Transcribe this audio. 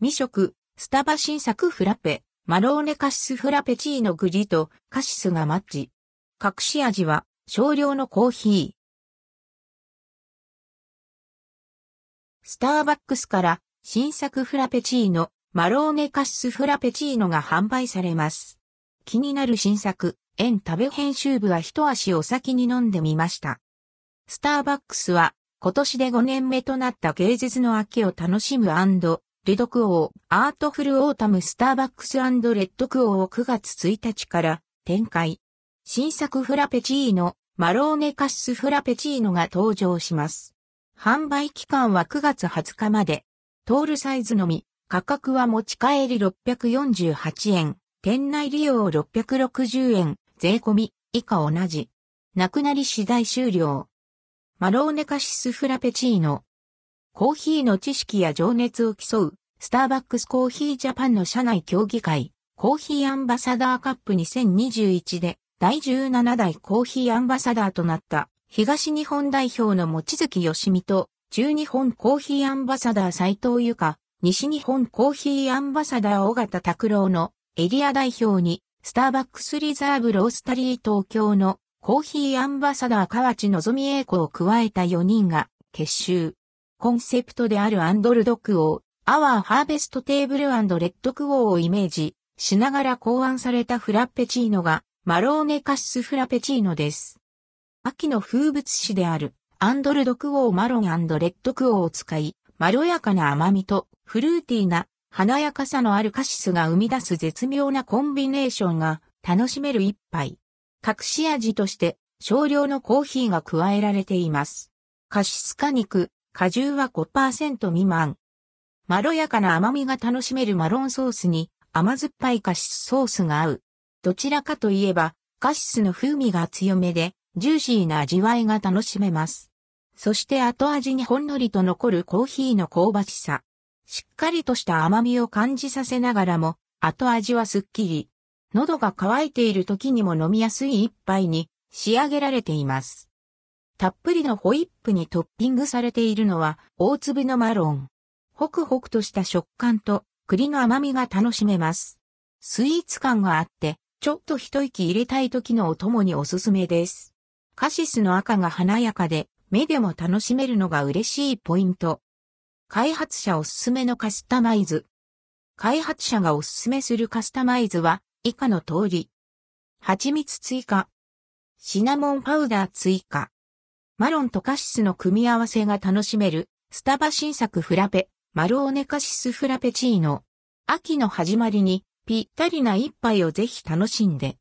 未食、スタバ新作フラペ、マローネカシスフラペチーノグリとカシスがマッチ。隠し味は少量のコーヒー。スターバックスから新作フラペチーノ、マローネカシスフラペチーノが販売されます。気になる新作、円食べ編集部は一足お先に飲んでみました。スターバックスは今年で5年目となった芸術の秋を楽しむレドクオー、 Artful Autumn スターバックスレッドクオーを9月1日から展開。新作フラペチーノ、マローネカシスフラペチーノが登場します。販売期間は9月20日まで。トールサイズのみ、価格は持ち帰り648円、店内利用660円、税込み、以下同じ。なくなり次第終了。マローネカシスフラペチーノ。コーヒーの知識や情熱を競う、スターバックスコーヒージャパンの社内協議会、コーヒーアンバサダーカップ2021で、第17代コーヒーアンバサダーとなった、東日本代表の望月義美と、中日本コーヒーアンバサダー斉藤由香、西日本コーヒーアンバサダー尾形拓郎のエリア代表に、スターバックスリザーブロースタリー東京のコーヒーアンバサダー河内のぞみ栄子を加えた4人が結集。コンセプトであるアンドルドクオー、 Our Harvest Table レッドクオーをイメージしながら考案されたフラペチーノがマローネカシスフラペチーノです。秋の風物詩であるアンドルドクオーマロンレッドクオーを使い、まろやかな甘みとフルーティーな華やかさのあるカシスが生み出す絶妙なコンビネーションが楽しめる一杯。隠し味として少量のコーヒーが加えられています。カシス果肉、果汁は5%未満。まろやかな甘みが楽しめるマロンソースに甘酸っぱいカシスソースが合う。どちらかといえばカシスの風味が強めでジューシーな味わいが楽しめます。そして後味にほんのりと残るコーヒーの香ばしさ。しっかりとした甘みを感じさせながらも、後味はすっきり。喉が渇いている時にも飲みやすい一杯に仕上げられています。たっぷりのホイップにトッピングされているのは大粒のマロン。ホクホクとした食感と栗の甘みが楽しめます。スイーツ感があって、ちょっと一息入れたい時のお供におすすめです。カシスの赤が華やかで、目でも楽しめるのが嬉しいポイント。開発者おすすめのカスタマイズ。開発者がおすすめするカスタマイズは以下の通り。蜂蜜追加。シナモンパウダー追加。マロンとカシスの組み合わせが楽しめるスタバ新作フラペ、マローネカシスフラペチーノ。秋の始まりにぴったりな一杯をぜひ楽しんで。